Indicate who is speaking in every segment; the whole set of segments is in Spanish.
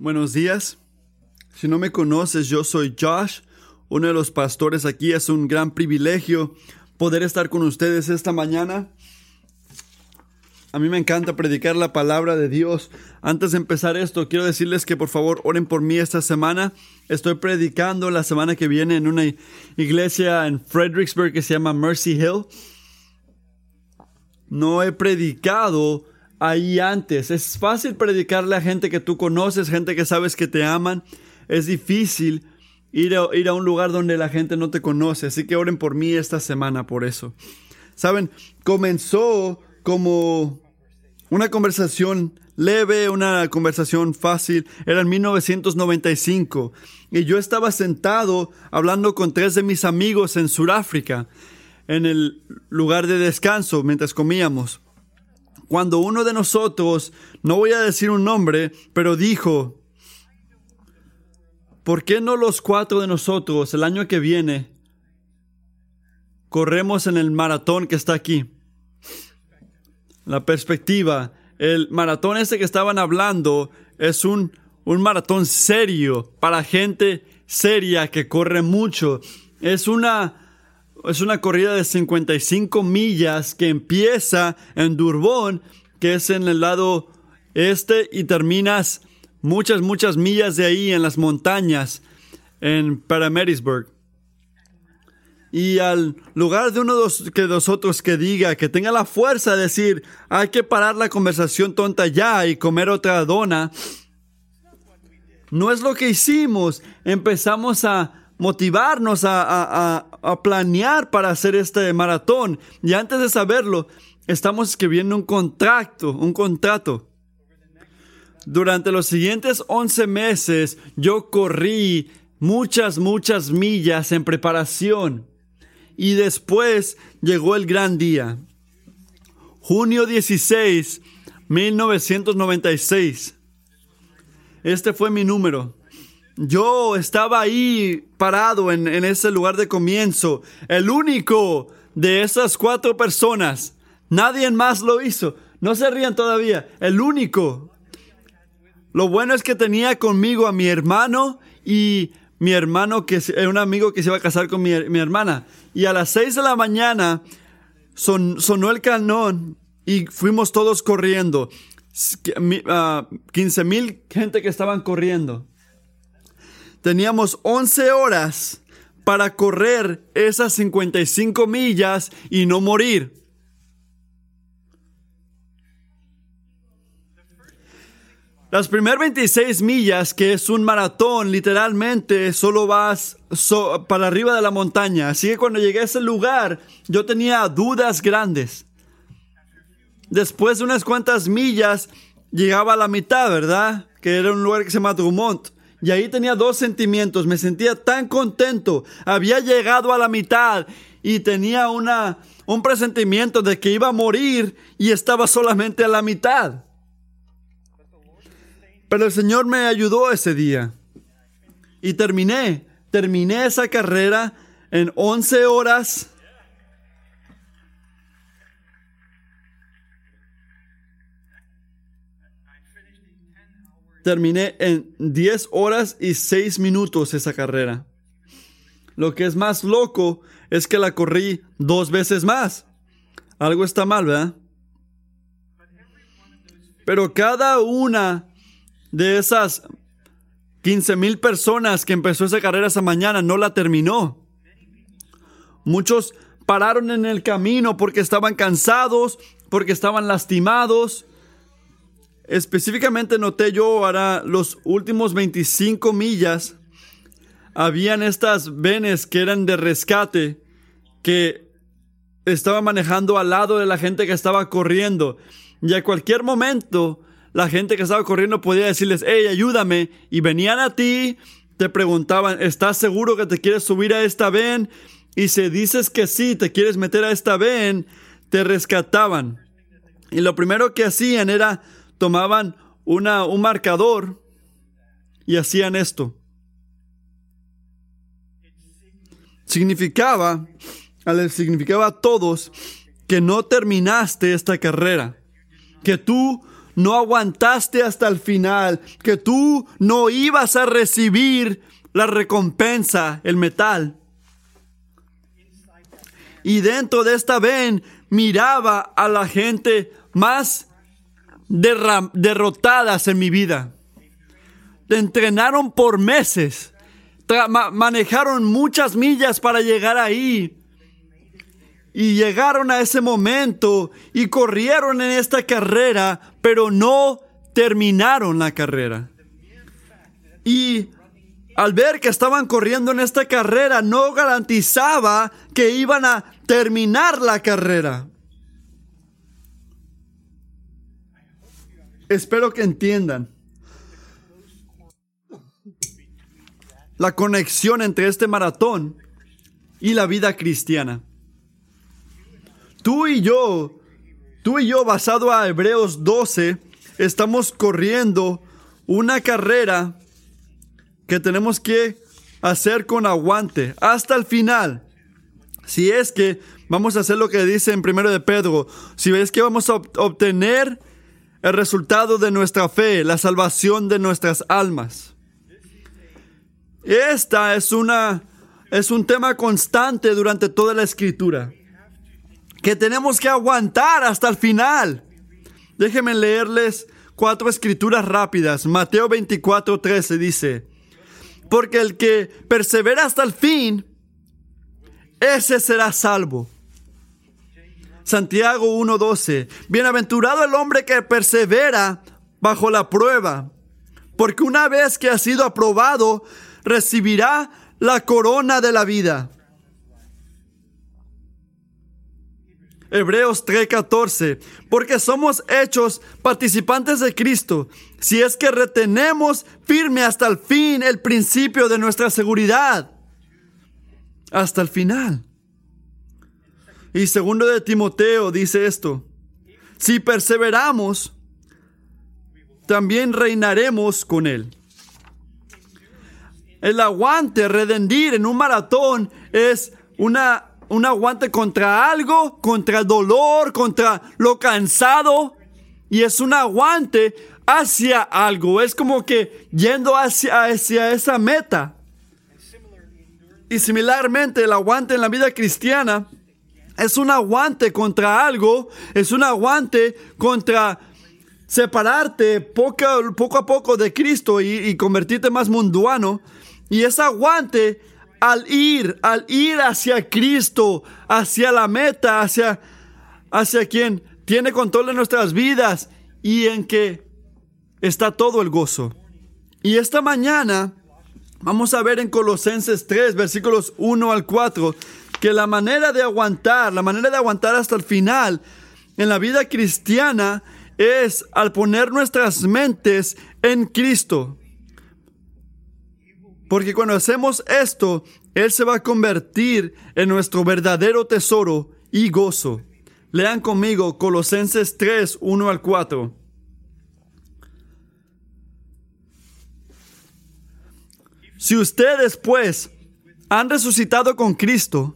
Speaker 1: Buenos días. Si no me conoces, yo soy Josh, uno de los pastores aquí. Es un gran privilegio poder estar con ustedes esta mañana. A mí me encanta predicar la palabra de Dios. Antes de empezar esto, quiero decirles que por favor oren por mí esta semana. Estoy predicando la semana que viene en una iglesia en Fredericksburg que se llama Mercy Hill. No he predicado ahí antes. Es fácil predicarle a gente que tú conoces, gente que sabes que te aman. Es difícil ir a, ir a un lugar donde la gente no te conoce. Así que oren por mí esta semana por eso. Saben, comenzó como una conversación leve, una conversación fácil. Era en 1995 y yo estaba sentado hablando con tres de mis amigos en Sudáfrica, en el lugar de descanso mientras comíamos cuando uno de nosotros, no voy a decir un nombre, pero dijo, ¿por qué no los cuatro de nosotros el año que viene corremos en el maratón que está aquí? La perspectiva, el maratón ese que estaban hablando es un, un maratón serio para gente seria que corre mucho. Es una es una corrida de 55 millas que empieza en Durbón, que es en el lado este, y terminas muchas, muchas millas de ahí en las montañas, en Paramedisburg. Y al lugar de uno de los, que nosotros que diga, que tenga la fuerza de decir, hay que parar la conversación tonta ya y comer otra dona, no es lo que hicimos. Empezamos a motivarnos a, planear para hacer este maratón. Y antes de saberlo, estamos escribiendo un contrato, un contrato. Durante los siguientes 11 meses yo corrí muchas, muchas millas en preparación. Y después llegó el gran día. Junio 16, 1996. Este fue mi número. Yo estaba ahí parado en, ese lugar de comienzo, el único de esas cuatro personas. Nadie más lo hizo. No se rían todavía. El único. Lo bueno es que tenía conmigo a mi hermano y mi hermano, que es un amigo que se iba a casar con mi, hermana. Y a las seis de la mañana sonó el canón y fuimos todos corriendo. 15 ah, mil gente que estaban corriendo teníamos 11 horas para correr esas 55 millas y no morir. Las primeras 26 millas, que es un maratón, literalmente solo vas para arriba de la montaña. Así que cuando llegué a ese lugar, yo tenía dudas grandes. Después de unas cuantas millas, llegaba a la mitad, ¿verdad? Que era un lugar que se llama Drummond. Y ahí tenía dos sentimientos. Me sentía tan contento. Había llegado a la mitad y tenía una, un presentimiento de que iba a morir y estaba solamente a la mitad. Pero el Señor me ayudó ese día. Y terminé, terminé esa carrera en 11 horas terminé en 10 horas y 6 minutos esa carrera. Lo que es más loco es que la corrí dos veces más. Algo está mal, ¿verdad? Pero cada una de esas 15 mil personas que empezó esa carrera esa mañana no la terminó. Muchos pararon en el camino porque estaban cansados, porque estaban lastimados, Específicamente noté yo ahora los últimos 25 millas, habían estas venes que eran de rescate que estaba manejando al lado de la gente que estaba corriendo. Y a cualquier momento, la gente que estaba corriendo podía decirles, hey, ayúdame. Y venían a ti, te preguntaban, ¿estás seguro que te quieres subir a esta ven? Y si dices que sí, te quieres meter a esta ven, te rescataban. Y lo primero que hacían era tomaban una, un marcador y hacían esto. Significaba, significaba a todos que no terminaste esta carrera, que tú no aguantaste hasta el final, que tú no ibas a recibir la recompensa, el metal. Y dentro de esta ven miraba a la gente más derrotadas en mi vida. Entrenaron por meses. manejaron muchas millas para llegar ahí. Y llegaron a ese momento y corrieron en esta carrera, pero no terminaron la carrera. Y al ver que estaban corriendo en esta carrera, no garantizaba que iban a terminar la carrera. Espero que entiendan la conexión entre este maratón y la vida cristiana. Tú y yo, tú y yo, basado a Hebreos 12, estamos corriendo una carrera que tenemos que hacer con aguante hasta el final. Si es que vamos a hacer lo que dice en primero de Pedro, si es que vamos a obtener el resultado de nuestra fe, la salvación de nuestras almas. Esta es una es un tema constante durante toda la escritura que tenemos que aguantar hasta el final. Déjenme leerles cuatro escrituras rápidas. Mateo 24, 13 dice, porque el que persevera hasta el fin, ese será salvo. Santiago 1:12, bienaventurado el hombre que persevera bajo la prueba, porque una vez que ha sido aprobado, recibirá la corona de la vida. Hebreos 3:14, porque somos hechos participantes de Cristo, si es que retenemos firme hasta el fin el principio de nuestra seguridad, hasta el final. Y segundo de Timoteo dice esto, si perseveramos, también reinaremos con él. El aguante, redendir en un maratón es una un aguante contra algo, contra el dolor, contra lo cansado. Y es un aguante hacia algo. Es como que yendo hacia, hacia esa meta. Y similarmente el aguante en la vida cristiana es un aguante contra algo, es un aguante contra separarte poco, a poco de Cristo y, convertirte más munduano. Y ese aguante al ir, al ir hacia Cristo, hacia la meta, hacia, hacia quien tiene control de nuestras vidas y en que está todo el gozo. Y esta mañana vamos a ver en Colosenses 3, versículos 1 al 4, que la manera de aguantar, la manera de aguantar hasta el final en la vida cristiana es al poner nuestras mentes en Cristo. Porque cuando hacemos esto, Él se va a convertir en nuestro verdadero tesoro y gozo. Lean conmigo Colosenses 3, 1 al 4. Si ustedes pues han resucitado con Cristo,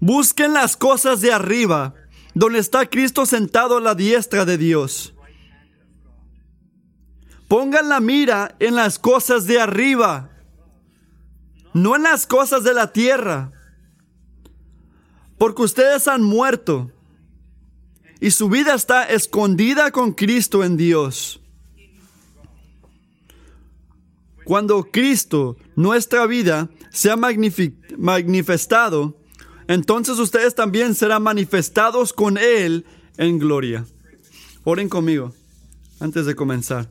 Speaker 1: busquen las cosas de arriba, donde está Cristo sentado a la diestra de Dios. Pongan la mira en las cosas de arriba no en las cosas de la tierra, porque ustedes han muerto y su vida está escondida con Cristo en Dios. Cuando Cristo, nuestra vida, sea manifestado, entonces ustedes también serán manifestados con Él en gloria. Oren conmigo antes de comenzar.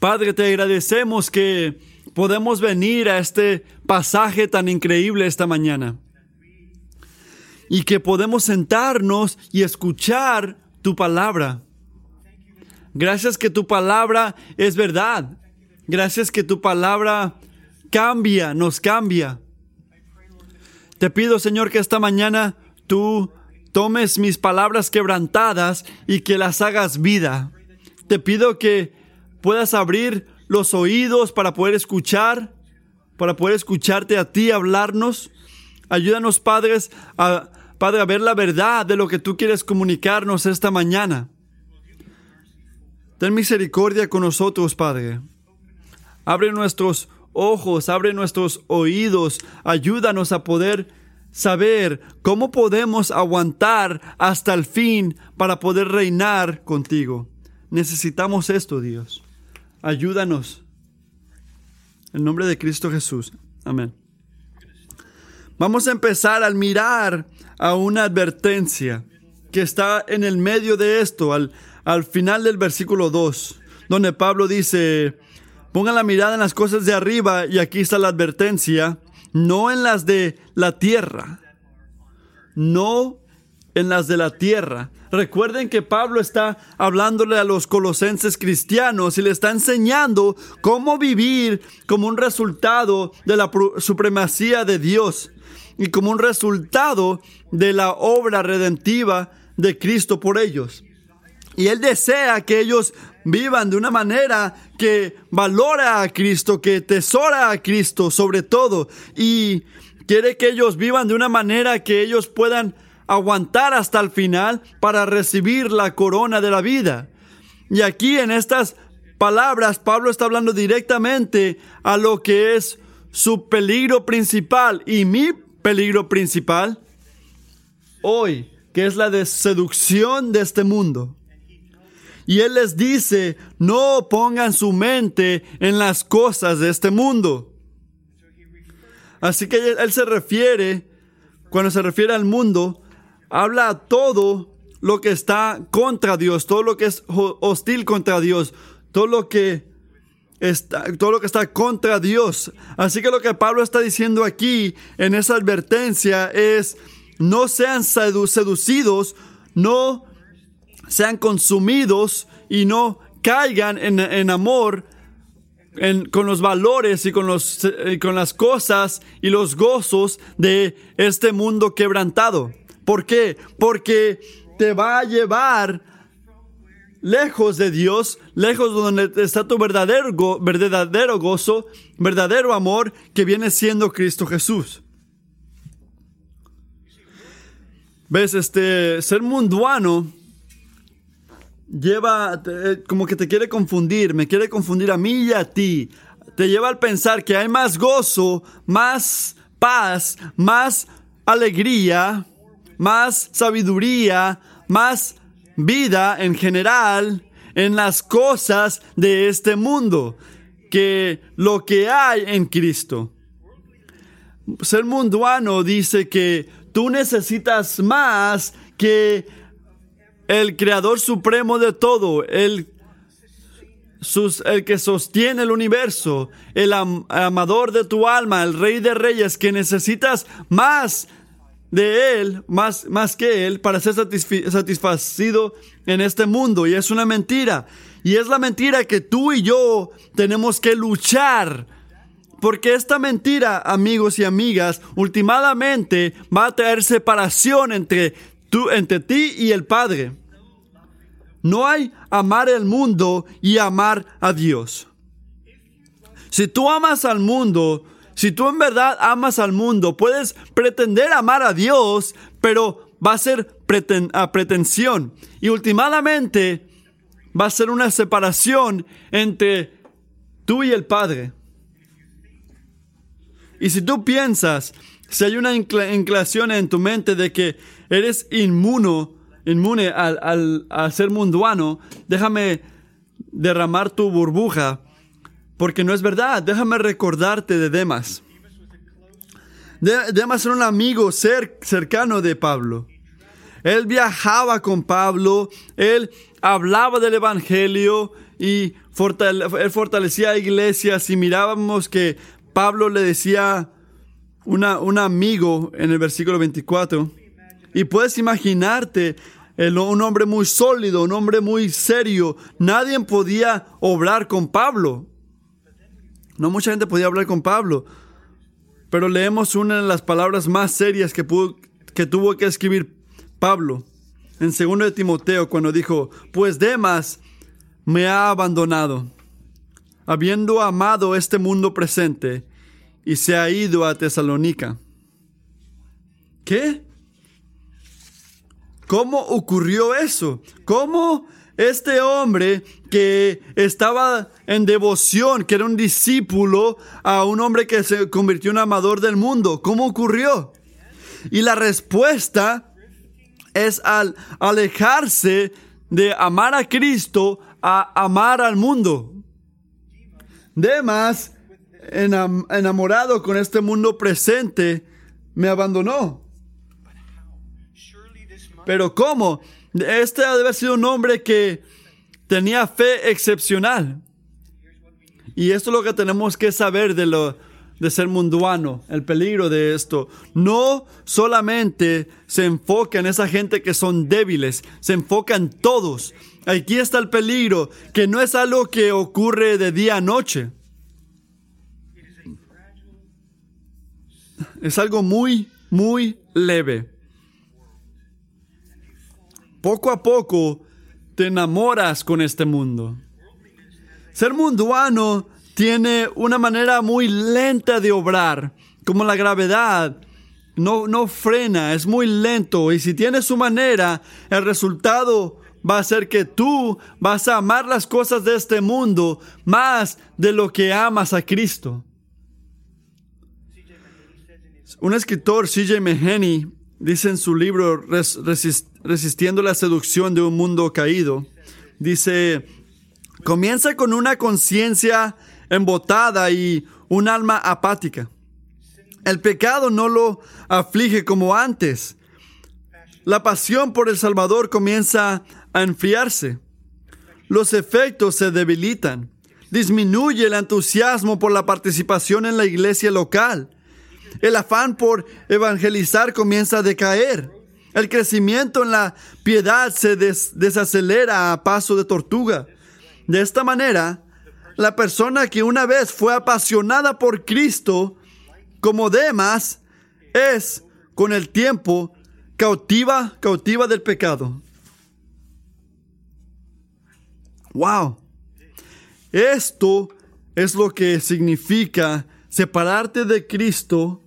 Speaker 1: Padre, te agradecemos que podemos venir a este pasaje tan increíble esta mañana. Y que podemos sentarnos y escuchar tu palabra. Gracias que tu palabra es verdad. Gracias que tu palabra cambia, nos cambia. Te pido, Señor, que esta mañana tú tomes mis palabras quebrantadas y que las hagas vida. Te pido que puedas abrir los oídos para poder escuchar, para poder escucharte a ti hablarnos. Ayúdanos, padres, a, Padre, a ver la verdad de lo que tú quieres comunicarnos esta mañana. Ten misericordia con nosotros, Padre. Abre nuestros ojos, abre nuestros oídos, ayúdanos a poder saber cómo podemos aguantar hasta el fin para poder reinar contigo. Necesitamos esto, Dios. Ayúdanos. En nombre de Cristo Jesús. Amén. Vamos a empezar al mirar a una advertencia que está en el medio de esto, al, al final del versículo 2, donde Pablo dice, pongan la mirada en las cosas de arriba y aquí está la advertencia, no en las de la tierra, no en las de la tierra. Recuerden que Pablo está hablándole a los colosenses cristianos y le está enseñando cómo vivir como un resultado de la supremacía de Dios y como un resultado de la obra redentiva de Cristo por ellos. Y Él desea que ellos vivan de una manera que valora a Cristo, que tesora a Cristo sobre todo. Y quiere que ellos vivan de una manera que ellos puedan aguantar hasta el final para recibir la corona de la vida. Y aquí en estas palabras Pablo está hablando directamente a lo que es su peligro principal y mi peligro principal hoy, que es la de seducción de este mundo. Y Él les dice, no pongan su mente en las cosas de este mundo. Así que Él se refiere, cuando se refiere al mundo, habla a todo lo que está contra Dios, todo lo que es hostil contra Dios, todo lo que está, todo lo que está contra Dios. Así que lo que Pablo está diciendo aquí en esa advertencia es, no sean seducidos, no sean consumidos y no caigan en, amor con los valores y con, los, y con las cosas y los gozos de este mundo quebrantado. ¿Por qué? Porque te va a llevar lejos de Dios, lejos donde está tu verdadero, verdadero gozo, verdadero amor que viene siendo Cristo Jesús. ¿Ves? Este, ser munduano lleva, como que te quiere confundir, me quiere confundir a mí y a ti. Te lleva al pensar que hay más gozo, más paz, más alegría más sabiduría, más vida en general en las cosas de este mundo que lo que hay en Cristo. Ser munduano dice que tú necesitas más que el creador supremo de todo, el, el que sostiene el universo, el amador de tu alma, el rey de reyes, que necesitas más de Él más, más que Él para ser satisfacido en este mundo. Y es una mentira. Y es la mentira que tú y yo tenemos que luchar. Porque esta mentira, amigos y amigas, últimamente va a traer separación entre, tú, entre ti y el Padre. No hay amar el mundo y amar a Dios. Si tú amas al mundo, si tú en verdad amas al mundo, puedes pretender amar a Dios, pero va a ser a pretensión. Y últimamente va a ser una separación entre tú y el Padre. Y si tú piensas, si hay una inclinación en tu mente de que eres inmuno, inmune al, al, a ser munduano, déjame derramar tu burbuja porque no es verdad. Déjame recordarte de Demas. Demas era un amigo cercano de Pablo. Él viajaba con Pablo, él hablaba del Evangelio y él fortalecía iglesias y mirábamos que Pablo le decía un amigo en el versículo 24. Y puedes imaginarte un hombre muy sólido, un hombre muy serio. Nadie podía obrar con Pablo. No mucha gente podía hablar con Pablo, pero leemos una de las palabras más serias que, que tuvo que escribir Pablo en 2 de Timoteo cuando dijo, pues Demas me ha abandonado, habiendo amado este mundo presente, y se ha ido a Tesalónica. ¿Qué? ¿Cómo ocurrió eso? ¿Cómo este hombre que estaba en devoción, que era un discípulo, a un hombre que se convirtió en amador del mundo. ¿Cómo ocurrió? Y la respuesta es al alejarse de amar a Cristo a amar al mundo. Demas, enamorado con este mundo presente, me abandonó. Pero ¿cómo? Este debe haber sido un hombre que tenía fe excepcional. Y esto es lo que tenemos que saber de, lo, de ser munduano, el peligro de esto. No solamente se enfoca en esa gente que son débiles, se enfoca en todos. Aquí está el peligro, que no es algo que ocurre de día a noche. Es algo muy, muy leve. Poco a poco te enamoras con este mundo. Ser munduano tiene una manera muy lenta de obrar, como la gravedad. No, no frena, es muy lento y si tiene su manera, el resultado va a ser que tú vas a amar las cosas de este mundo más de lo que amas a Cristo. Un escritor, C.J. Mahaney, dice en su libro Resistiendo la seducción de un mundo caído, dice, comienza con una conciencia embotada y un alma apática. El pecado no lo aflige como antes. La pasión por el Salvador comienza a enfriarse. Los efectos se debilitan. Disminuye el entusiasmo por la participación en la iglesia local. El afán por evangelizar comienza a decaer. El crecimiento en la piedad se desacelera a paso de tortuga. De esta manera, la persona que una vez fue apasionada por Cristo, como Demas, es con el tiempo cautiva, cautiva del pecado. Wow. Esto es lo que significa separarte de Cristo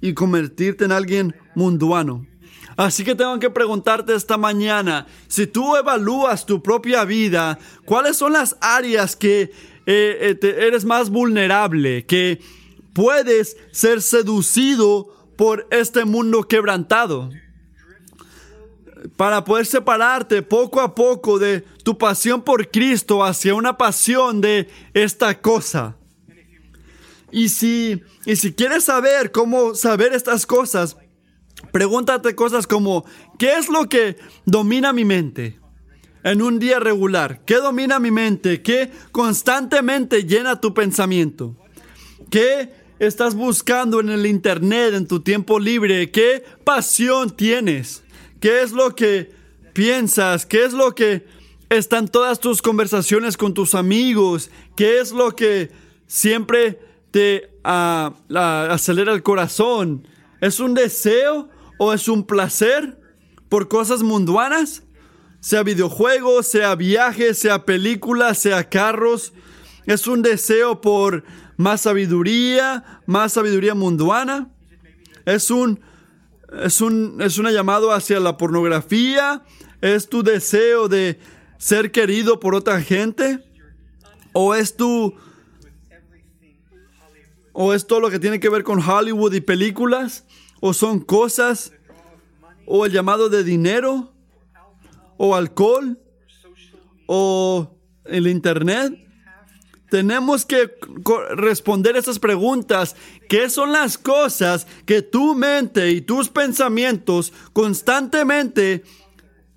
Speaker 1: y convertirte en alguien munduano. Así que tengo que preguntarte esta mañana, si tú evalúas tu propia vida, ¿cuáles son las áreas que eh, eh, eres más vulnerable, que puedes ser seducido por este mundo quebrantado. Para poder separarte poco a poco de tu pasión por Cristo hacia una pasión de esta cosa. Y si, y si quieres saber cómo saber estas cosas, pregúntate cosas como, ¿qué es lo que domina mi mente? en un día regular? ¿Qué domina mi mente? ¿Qué constantemente llena tu pensamiento? ¿Qué estás buscando en el Internet, en tu tiempo libre? ¿Qué pasión tienes? ¿Qué es lo que piensas? ¿Qué es lo que están todas tus conversaciones con tus amigos? ¿Qué es lo que siempre te acelera el corazón? ¿Es un deseo o es un placer por cosas mundanas? sea videojuegos, sea viajes, sea películas, sea carros. Es un deseo por más sabiduría, más sabiduría mundana. Es un, es un, es una llamado hacia la pornografía. Es tu deseo de ser querido por otra gente. O es tu, o es todo lo que tiene que ver con Hollywood y películas. O son cosas. O el llamado de dinero o alcohol o el internet? Tenemos que responder esas preguntas. ¿Qué son las cosas que tu mente y tus pensamientos constantemente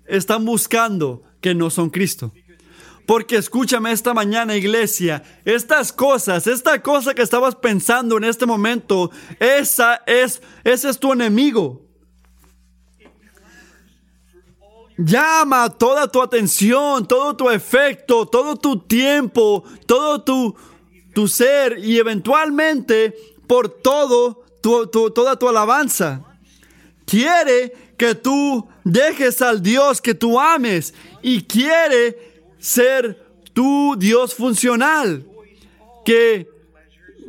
Speaker 1: están buscando que no son Cristo? Porque escúchame esta mañana, iglesia, estas cosas, esta cosa que estabas pensando en este momento, esa es, ese es tu enemigo. Llama toda tu atención, todo tu efecto, todo tu tiempo, todo tu, tu ser y eventualmente por todo tu, toda tu alabanza. Quiere que tú dejes al Dios que tú ames y quiere ser tu Dios funcional, que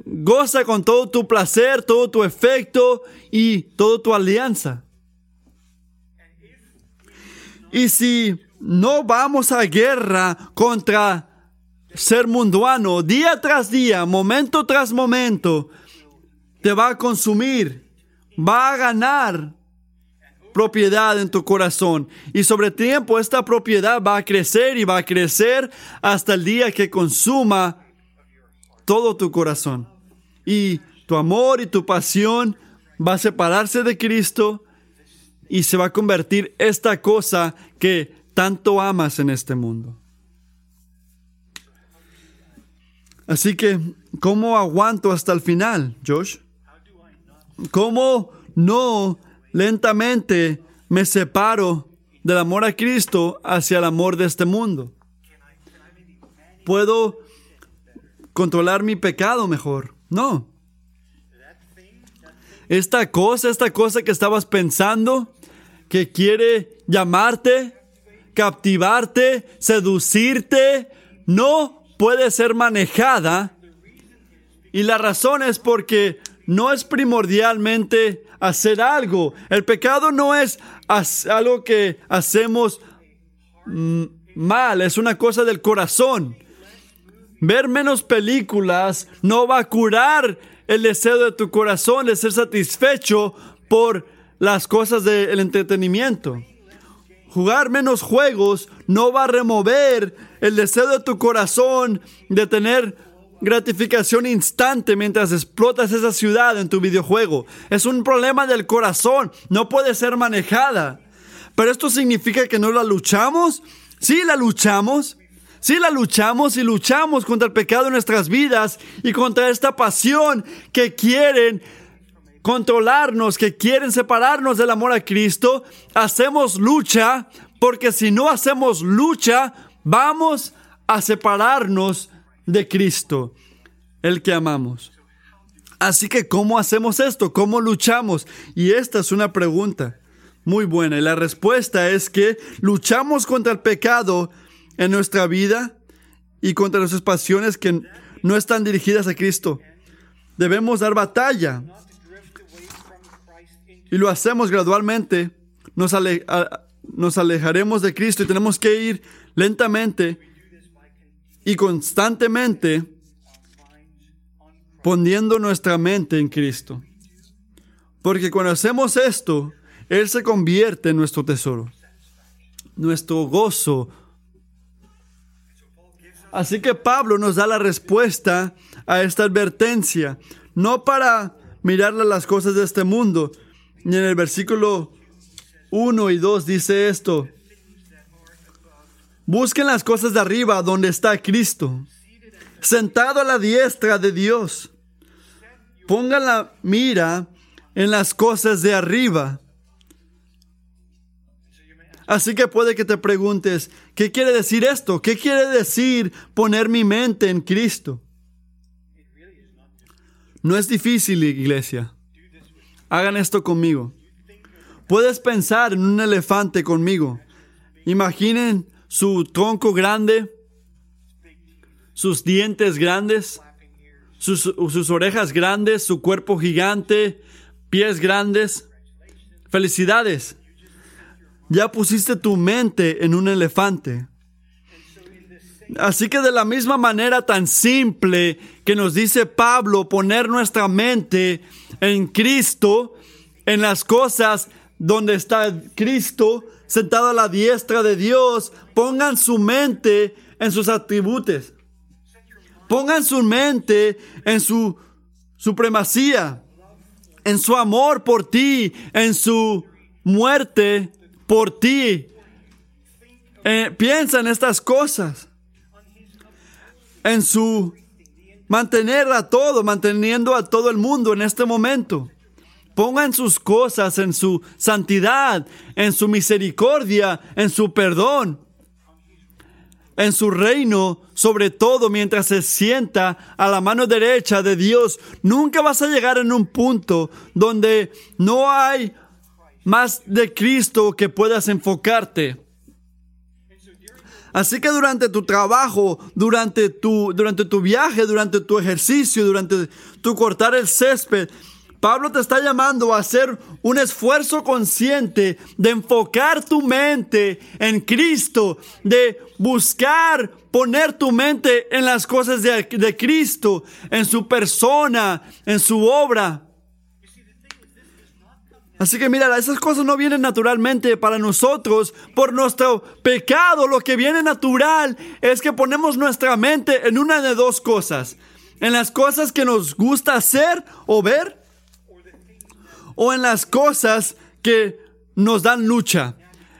Speaker 1: goza con todo tu placer, todo tu efecto y toda tu alianza. Y si no vamos a guerra contra ser munduano. Día tras día, momento tras momento, te va a consumir, va a ganar propiedad en tu corazón. Y sobre tiempo esta propiedad va a crecer y va a crecer hasta el día que consuma todo tu corazón. Y tu amor y tu pasión va a separarse de Cristo y se va a convertir esta cosa que tanto amas en este mundo. Así que, ¿cómo aguanto hasta el final, Josh? ¿Cómo no lentamente me separo del amor a Cristo hacia el amor de este mundo? ¿Puedo controlar mi pecado mejor? No. Esta cosa, esta cosa que estabas pensando, que quiere llamarte, captivarte, seducirte, no puede ser manejada. Y la razón es porque no es primordialmente hacer algo. El pecado no es algo que hacemos mm, mal, es una cosa del corazón. Ver menos películas no va a curar el deseo de tu corazón de ser satisfecho por las cosas del entretenimiento. Jugar menos juegos no va a remover el deseo de tu corazón de tener gratificación instante mientras explotas esa ciudad en tu videojuego. Es un problema del corazón, no puede ser manejada. Pero esto significa que no la luchamos. Sí, la luchamos. Sí, la luchamos y luchamos contra el pecado en nuestras vidas y contra esta pasión que quieren controlarnos, que quieren separarnos del amor a Cristo, hacemos lucha, porque si no hacemos lucha, vamos a separarnos de Cristo, el que amamos. Así que, ¿cómo hacemos esto? ¿Cómo luchamos? Y esta es una pregunta muy buena. Y la respuesta es que luchamos contra el pecado en nuestra vida y contra nuestras pasiones que no están dirigidas a Cristo. Debemos dar batalla y lo hacemos gradualmente, nos, nos alejaremos de Cristo y tenemos que ir lentamente y constantemente poniendo nuestra mente en Cristo. Porque cuando hacemos esto, Él se convierte en nuestro tesoro, nuestro gozo. Así que Pablo nos da la respuesta a esta advertencia, no para mirar las cosas de este mundo, y en el versículo 1 y 2 dice esto. Busquen las cosas de arriba donde está Cristo, sentado a la diestra de Dios. Pongan la mira en las cosas de arriba. Así que puede que te preguntes, ¿qué quiere decir esto? ¿Qué quiere decir poner mi mente en Cristo? No es difícil, iglesia. Hagan esto conmigo. Puedes pensar en un elefante conmigo. Imaginen su tronco grande, sus dientes grandes, sus, orejas grandes, su cuerpo gigante, pies grandes. Felicidades. Ya pusiste tu mente en un elefante. Así que de la misma manera tan simple que nos dice Pablo poner nuestra mente en Cristo, en las cosas donde está Cristo sentado a la diestra de Dios, pongan su mente en sus atributos. Pongan su mente en su supremacía, en su amor por ti, en su muerte por ti. Eh, piensa en estas cosas en su mantener a todo, manteniendo a todo el mundo en este momento. Pongan sus cosas en su santidad, en su misericordia, en su perdón, en su reino, sobre todo mientras se sienta a la mano derecha de Dios. Nunca vas a llegar en un punto donde no hay más de Cristo que puedas enfocarte. Así que durante tu trabajo, durante tu, durante tu viaje, durante tu ejercicio, durante tu cortar el césped, Pablo te está llamando a hacer un esfuerzo consciente de enfocar tu mente en Cristo, de buscar poner tu mente en las cosas de, de Cristo, en su persona, en su obra. Así que mira, esas cosas no vienen naturalmente para nosotros por nuestro pecado. Lo que viene natural es que ponemos nuestra mente en una de dos cosas. En las cosas que nos gusta hacer o ver o en las cosas que nos dan lucha.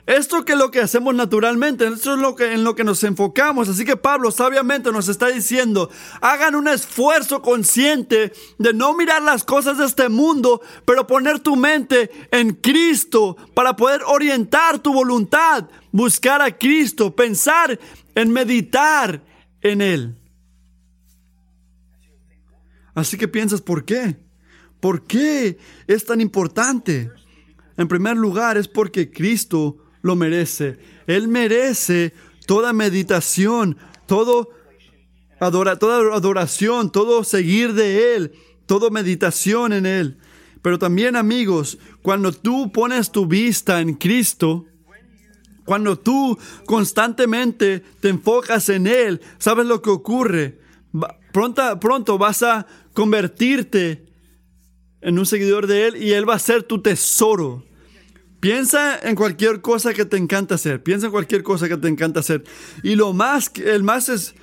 Speaker 1: Esto que es lo que hacemos naturalmente, esto es lo que, en lo que nos enfocamos. Así que Pablo sabiamente nos está diciendo, hagan un esfuerzo consciente de no mirar las cosas de este mundo, pero poner tu mente en Cristo para poder orientar tu voluntad, buscar a Cristo, pensar en meditar en Él. Así que piensas, ¿por qué? ¿Por qué es tan importante? En primer lugar, es porque Cristo lo merece. Él merece toda meditación, todo adora, toda adoración, todo seguir de Él, toda meditación en Él. Pero también, amigos, cuando tú pones tu vista en Cristo, cuando tú constantemente te enfocas en Él, ¿sabes lo que ocurre? Pronto, pronto vas a convertirte en un seguidor de Él y Él va a ser tu tesoro. Piensa en cualquier cosa que te encanta hacer. Piensa en cualquier cosa que te encanta hacer. Y lo más, el más es,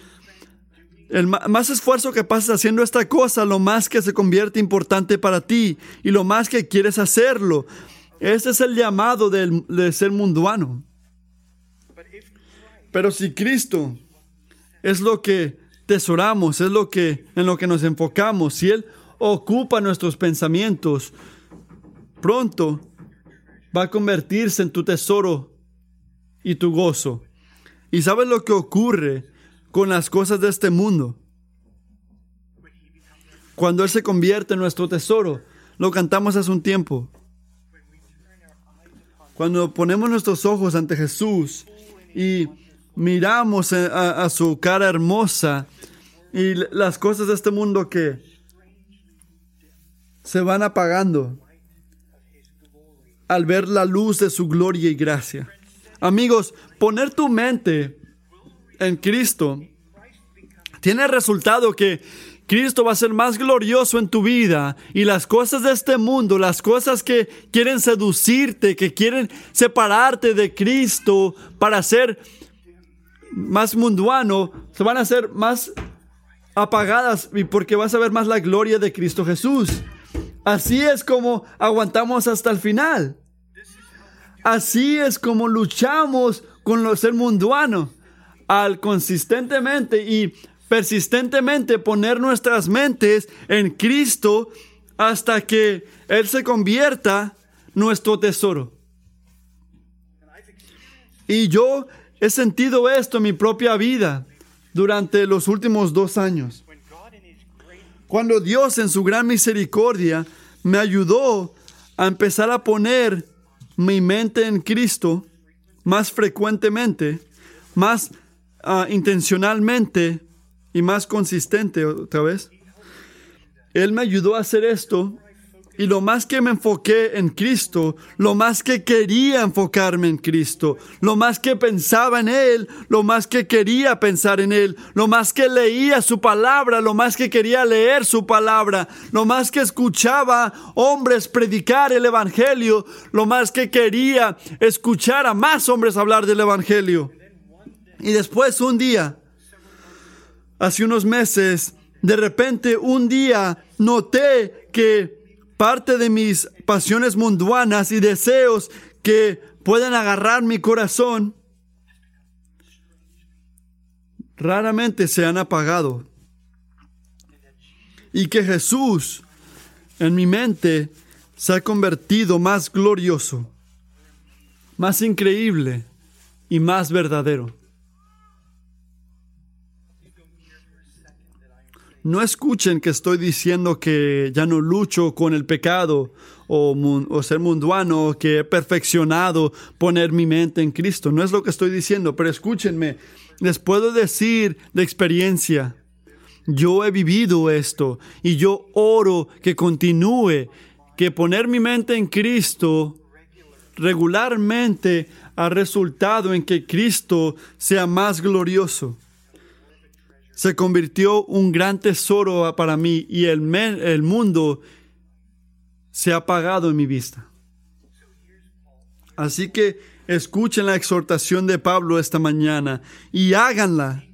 Speaker 1: el más esfuerzo que pases haciendo esta cosa, lo más que se convierte importante para ti y lo más que quieres hacerlo. Ese es el llamado de, de ser munduano. Pero si Cristo es lo que tesoramos, es lo que en lo que nos enfocamos, si él ocupa nuestros pensamientos, pronto va a convertirse en tu tesoro y tu gozo. ¿Y sabes lo que ocurre con las cosas de este mundo? Cuando Él se convierte en nuestro tesoro, lo cantamos hace un tiempo. Cuando ponemos nuestros ojos ante Jesús y miramos a, su cara hermosa y las cosas de este mundo que se van apagando al ver la luz de su gloria y gracia. Amigos, poner tu mente en Cristo tiene resultado que Cristo va a ser más glorioso en tu vida y las cosas de este mundo, las cosas que quieren seducirte, que quieren separarte de Cristo para ser más munduano, se van a hacer más apagadas y porque vas a ver más la gloria de Cristo Jesús. Así es como aguantamos hasta el final. Así es como luchamos con lo ser munduano. Al consistentemente y persistentemente poner nuestras mentes en Cristo hasta que Él se convierta nuestro tesoro. Y yo he sentido esto en mi propia vida durante los últimos dos años. Cuando Dios en su gran misericordia me ayudó a empezar a poner mi mente en Cristo más frecuentemente, más ah, intencionalmente y más consistente otra vez. Él me ayudó a hacer esto y lo más que me enfoqué en Cristo, lo más que quería enfocarme en Cristo, lo más que pensaba en Él, lo más que quería pensar en Él, lo más que leía su palabra, lo más que quería leer su palabra, lo más que escuchaba hombres predicar el Evangelio, lo más que quería escuchar a más hombres hablar del Evangelio. Y después un día, hace unos meses, de repente un día noté que parte de mis pasiones mundanas y deseos que pueden agarrar mi corazón, raramente se han apagado. Y que Jesús en mi mente se ha convertido más glorioso, más increíble y más verdadero. No escuchen que estoy diciendo que ya no lucho con el pecado o, ser munduano, que he perfeccionado poner mi mente en Cristo. No es lo que estoy diciendo, pero escúchenme. Les puedo decir de experiencia yo he vivido esto y yo oro que continúe, que poner mi mente en Cristo regularmente ha resultado en que Cristo sea más glorioso. Se convirtió un gran tesoro para mí y el, el mundo se ha apagado en mi vista. Así que escuchen la exhortación de Pablo esta mañana y háganla.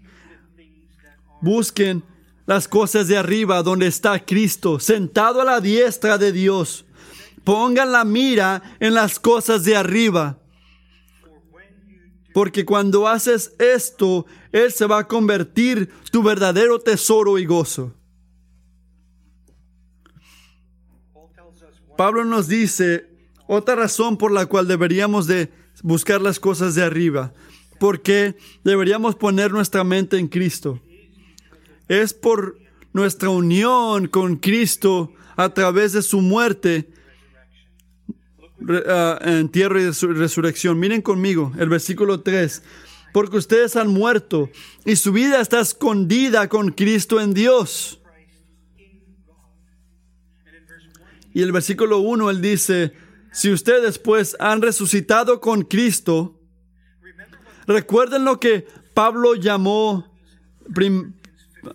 Speaker 1: Busquen las cosas de arriba donde está Cristo, sentado a la diestra de Dios. Pongan la mira en las cosas de arriba. Porque cuando haces esto, Él se va a convertir tu verdadero tesoro y gozo. Pablo nos dice otra razón por la cual deberíamos de buscar las cosas de arriba. Porque deberíamos poner nuestra mente en Cristo. Es por nuestra unión con Cristo a través de su muerte uh, entierro y resurrección. Miren conmigo el versículo 3. Porque ustedes han muerto y su vida está escondida con Cristo en Dios. Y el versículo 1 él dice, si ustedes pues han resucitado con Cristo, recuerden lo que Pablo llamó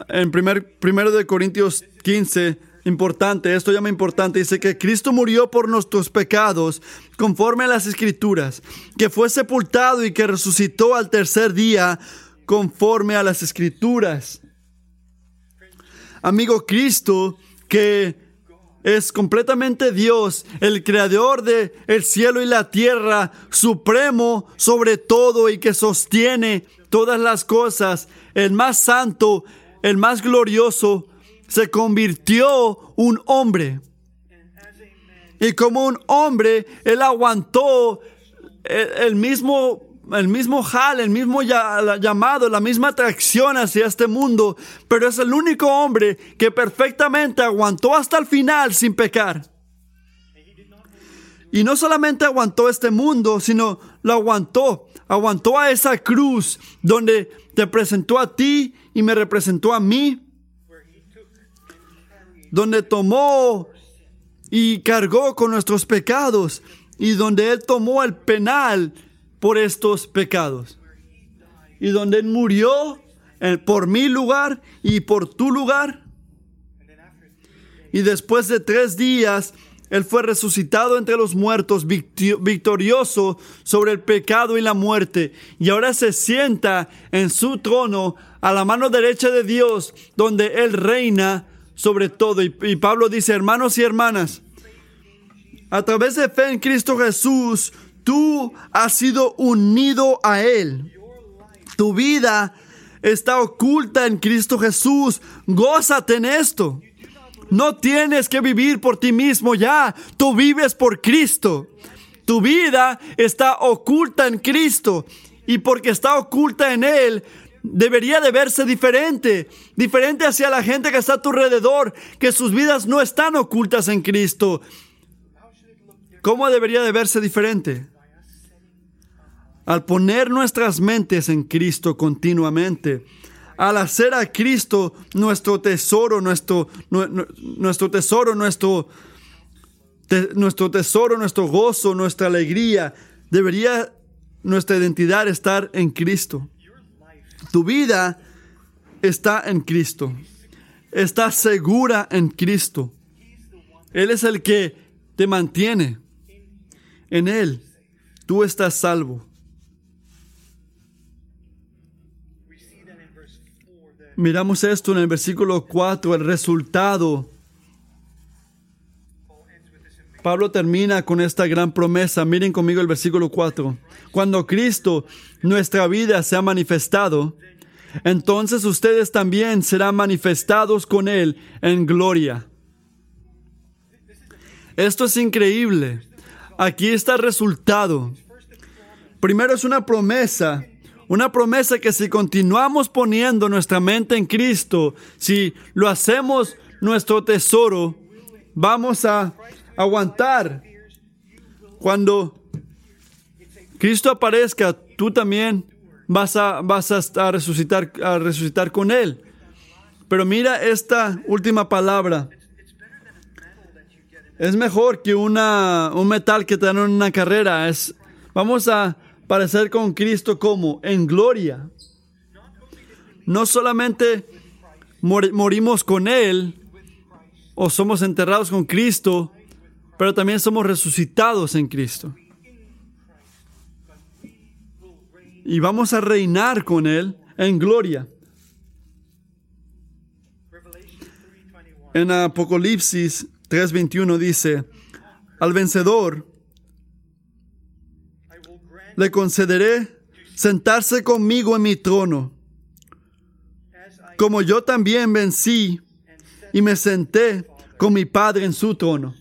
Speaker 1: en primer, primero de Corintios 15, importante, esto llama importante, dice que Cristo murió por nuestros pecados conforme a las escrituras, que fue sepultado y que resucitó al tercer día conforme a las escrituras. Amigo Cristo, que es completamente Dios, el creador de el cielo y la tierra, supremo sobre todo y que sostiene todas las cosas, el más santo, el más glorioso, se convirtió un hombre. Y como un hombre, él aguantó el, mismo el mismo jal, el mismo llamado, la misma atracción hacia este mundo, pero es el único hombre que perfectamente aguantó hasta el final sin pecar. Y no solamente aguantó este mundo, sino lo aguantó, aguantó a esa cruz donde te presentó a ti y me representó a mí, donde tomó y cargó con nuestros pecados y donde Él tomó el penal por estos pecados. Y donde Él murió eh, por mi lugar y por tu lugar. Y después de tres días, Él fue resucitado entre los muertos, victorioso sobre el pecado y la muerte. Y ahora se sienta en su trono a la mano derecha de Dios, donde Él reina sobre todo. Y, Pablo dice, hermanos y hermanas, a través de fe en Cristo Jesús, tú has sido unido a Él. Tu vida está oculta en Cristo Jesús. Gózate en esto. No tienes que vivir por ti mismo ya. Tú vives por Cristo. Tu vida está oculta en Cristo. Y porque está oculta en Él, debería de verse diferente, diferente hacia la gente que está a tu alrededor, que sus vidas no están ocultas en Cristo. ¿Cómo debería de verse diferente? Al poner nuestras mentes en Cristo continuamente, al hacer a Cristo nuestro tesoro, nuestro, nuestro tesoro, nuestro, nuestro tesoro, nuestro gozo, nuestra alegría, debería nuestra identidad estar en Cristo. Tu vida está en Cristo. Está segura en Cristo. Él es el que te mantiene. En Él tú estás salvo. Miramos esto en el versículo 4, el resultado. Pablo termina con esta gran promesa. Miren conmigo el versículo 4. Cuando Cristo, nuestra vida, se ha manifestado, entonces ustedes también serán manifestados con Él en gloria. Esto es increíble. Aquí está el resultado. Primero es una promesa, una promesa que si continuamos poniendo nuestra mente en Cristo, si lo hacemos nuestro tesoro, vamos a aguantar. Cuando Cristo aparezca, tú también vas a, vas a, resucitar, a resucitar con Él. Pero mira esta última palabra. Es mejor que una, un metal que te dan una carrera. Es, vamos a parecer con Cristo como en gloria. No solamente morimos con Él o somos enterrados con Cristo, pero también somos resucitados en Cristo. Y vamos a reinar con Él en gloria. En Apocalipsis 3:21 dice, al vencedor le concederé sentarse conmigo en mi trono, como yo también vencí y me senté con mi Padre en su trono.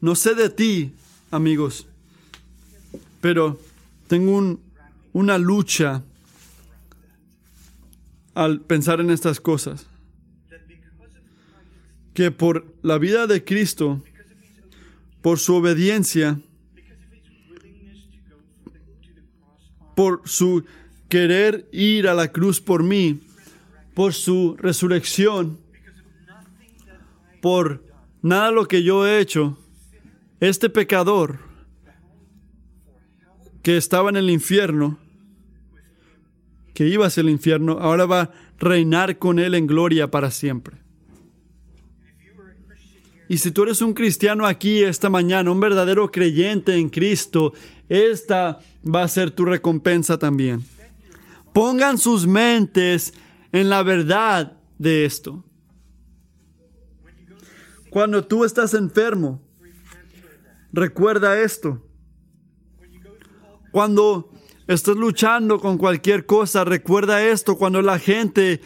Speaker 1: No sé de ti, amigos, pero tengo una lucha al pensar en estas cosas. Que por la vida de Cristo, por su obediencia, por su querer ir a la cruz por mí, por su resurrección, por nada lo que yo he hecho, este pecador que estaba en el infierno, que iba hacia el infierno, ahora va a reinar con él en gloria para siempre. Y si tú eres un cristiano aquí esta mañana, un verdadero creyente en Cristo, esta va a ser tu recompensa también. Pongan sus mentes en la verdad de esto. Cuando tú estás enfermo, recuerda esto. Cuando estás luchando con cualquier cosa, recuerda esto. Cuando la gente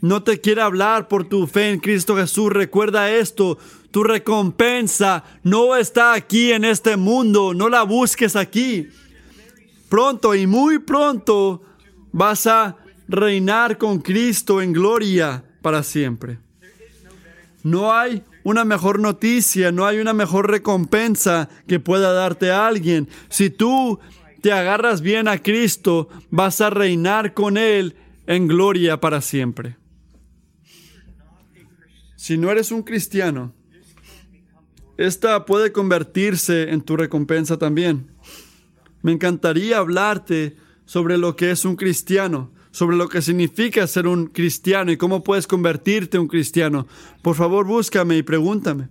Speaker 1: no te quiere hablar por tu fe en Cristo Jesús, recuerda esto. Tu recompensa no está aquí en este mundo, no la busques aquí. Pronto y muy pronto vas a reinar con Cristo en gloria para siempre. No hay una mejor noticia, no hay una mejor recompensa que pueda darte alguien. Si tú te agarras bien a Cristo, vas a reinar con Él en gloria para siempre. Si no eres un cristiano, esta puede convertirse en tu recompensa también. Me encantaría hablarte sobre lo que es un cristiano, sobre lo que significa ser un cristiano y cómo puedes convertirte en un cristiano. Por favor, búscame y pregúntame.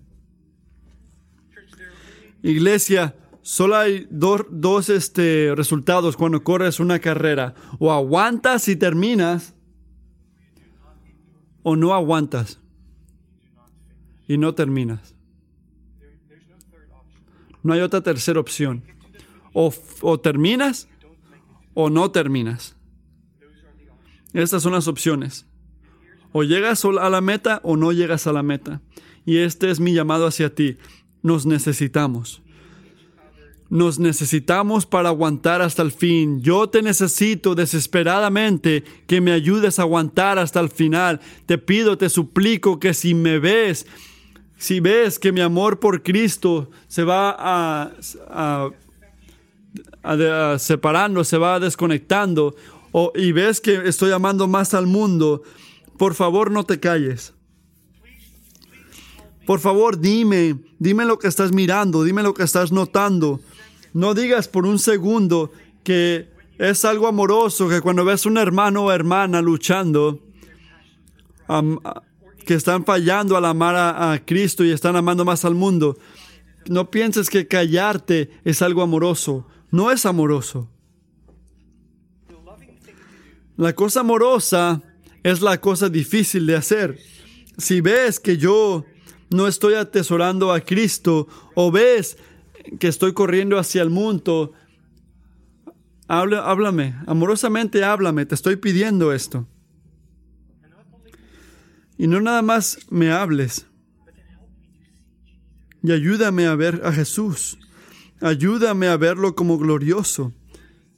Speaker 1: Iglesia, solo hay dos, este, resultados cuando corres una carrera. O aguantas y terminas, o no aguantas y no terminas. No hay otra tercera opción. O, o terminas o no terminas. Estas son las opciones. O llegas a la meta o no llegas a la meta. Y este es mi llamado hacia ti. Nos necesitamos. Nos necesitamos para aguantar hasta el fin. Yo te necesito desesperadamente que me ayudes a aguantar hasta el final. Te pido, te suplico que si me ves, si ves que mi amor por Cristo se va a, a separando, se va desconectando, y ves que estoy amando más al mundo, por favor no te calles. Por favor dime, dime lo que estás mirando, dime lo que estás notando. No digas por un segundo que es algo amoroso, que cuando ves un hermano o hermana luchando, que están fallando al amar a Cristo y están amando más al mundo, no pienses que callarte es algo amoroso no es amoroso. La cosa amorosa es la cosa difícil de hacer. Si ves que yo no estoy atesorando a Cristo o ves que estoy corriendo hacia el mundo, háblame, amorosamente háblame, te estoy pidiendo esto. Y no nada más me hables. Y ayúdame a ver a Jesús. Ayúdame a verlo como glorioso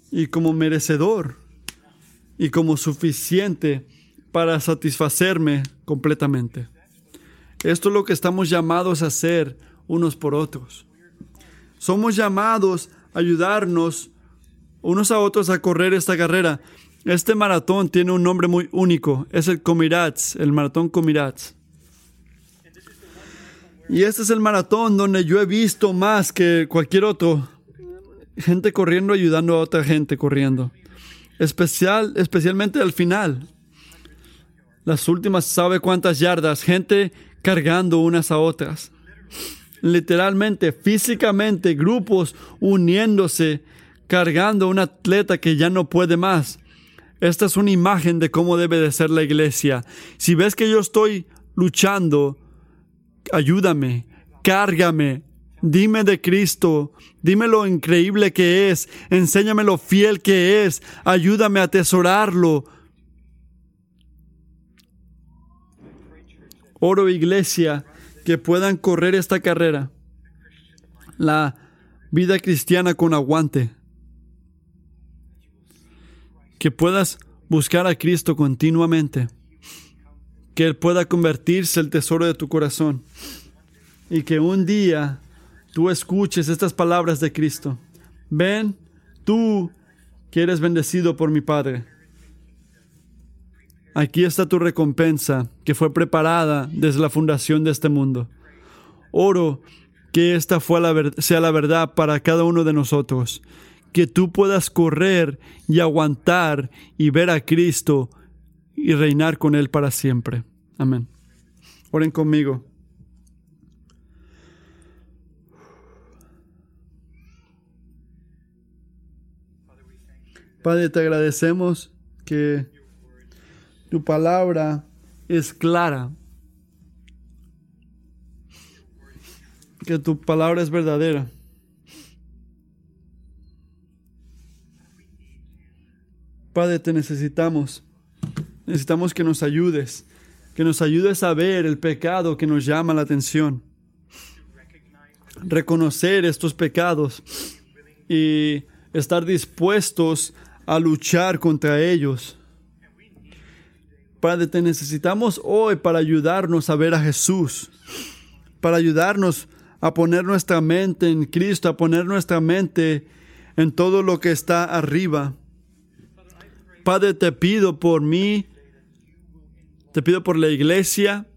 Speaker 1: y como merecedor y como suficiente para satisfacerme completamente. Esto es lo que estamos llamados a hacer unos por otros. Somos llamados a ayudarnos unos a otros a correr esta carrera. Este maratón tiene un nombre muy único, es el Comirats, el maratón Comirats. Y este es el maratón donde yo he visto más que cualquier otro gente corriendo ayudando a otra gente corriendo. Especial, especialmente al final. Las últimas, ¿sabe cuántas yardas? Gente cargando unas a otras. Literalmente, físicamente, grupos uniéndose, cargando a un atleta que ya no puede más. Esta es una imagen de cómo debe de ser la iglesia. Si ves que yo estoy luchando, ayúdame, cárgame, dime de Cristo, dime lo increíble que es, enséñame lo fiel que es, ayúdame a atesorarlo. Oro iglesia que puedan correr esta carrera, la vida cristiana con aguante. Que puedas buscar a Cristo continuamente, que Él pueda convertirse el tesoro de tu corazón. Y que un día tú escuches estas palabras de Cristo. Ven, tú que eres bendecido por mi Padre. Aquí está tu recompensa que fue preparada desde la fundación de este mundo. Oro que esta sea la verdad para cada uno de nosotros que tú puedas correr y aguantar y ver a Cristo y reinar con Él para siempre. Amén. Oren conmigo. Padre, te agradecemos que tu palabra es clara, que tu palabra es verdadera. Padre, te necesitamos. Necesitamos que nos ayudes, que nos ayudes a ver el pecado que nos llama la atención. Reconocer estos pecados y estar dispuestos a luchar contra ellos. Padre, te necesitamos hoy para ayudarnos a ver a Jesús, para ayudarnos a poner nuestra mente en Cristo, a poner nuestra mente en todo lo que está arriba Padre, te pido por mí, te pido por la iglesia,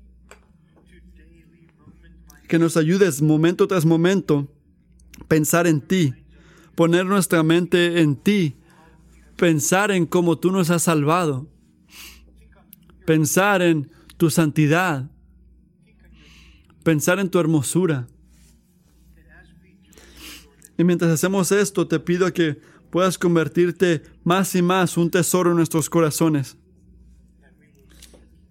Speaker 1: que nos ayudes momento tras momento, pensar en ti, poner nuestra mente en ti, pensar en cómo tú nos has salvado, pensar en tu santidad, pensar en tu hermosura. Y mientras hacemos esto, te pido que puedas convertirte más y más un tesoro en nuestros corazones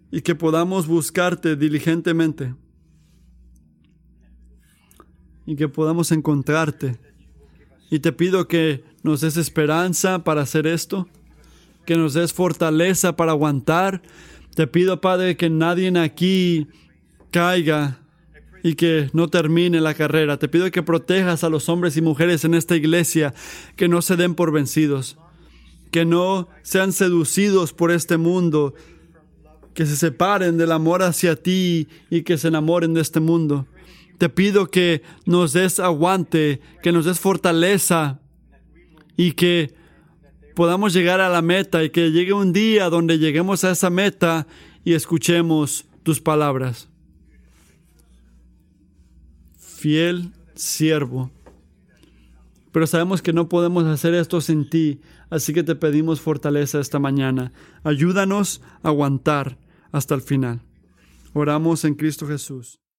Speaker 1: y que podamos buscarte diligentemente y que podamos encontrarte. Y te pido que nos des esperanza para hacer esto, que nos des fortaleza para aguantar. Te pido, Padre, que nadie aquí caiga y que no termine la carrera. Te pido que protejas a los hombres y mujeres en esta iglesia, que no se den por vencidos, que no sean seducidos por este mundo, que se separen del amor hacia ti y que se enamoren de este mundo. Te pido que nos des aguante, que nos des fortaleza y que podamos llegar a la meta y que llegue un día donde lleguemos a esa meta y escuchemos tus palabras fiel siervo. Pero sabemos que no podemos hacer esto sin ti, así que te pedimos fortaleza esta mañana. Ayúdanos a aguantar hasta el final. Oramos en Cristo Jesús.